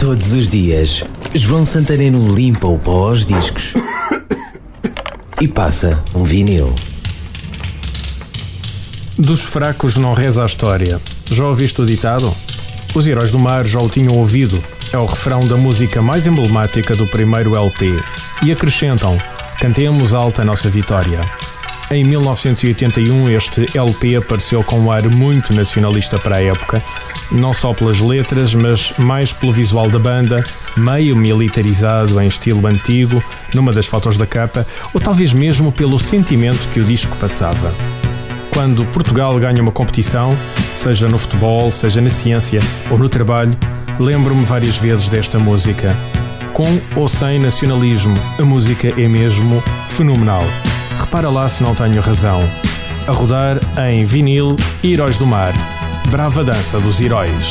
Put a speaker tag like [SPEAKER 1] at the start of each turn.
[SPEAKER 1] Todos os dias, João Santareno limpa o pó aos discos e passa um vinil.
[SPEAKER 2] Dos fracos não reza a história. Já ouviste o ditado? Os heróis do mar já o tinham ouvido. É o refrão da música mais emblemática do primeiro LP. E acrescentam: Cantemos alta a nossa vitória. Em 1981, este LP apareceu com um ar muito nacionalista para a época, não só pelas letras, mas mais pelo visual da banda, meio militarizado em estilo antigo, numa das fotos da capa, ou talvez mesmo pelo sentimento que o disco passava. Quando Portugal ganha uma competição, seja no futebol, seja na ciência ou no trabalho, lembro-me várias vezes desta música. Com ou sem nacionalismo, a música é mesmo fenomenal. Repara lá se não tenho razão. A rodar em vinil Heróis do Mar. Brava dança dos heróis.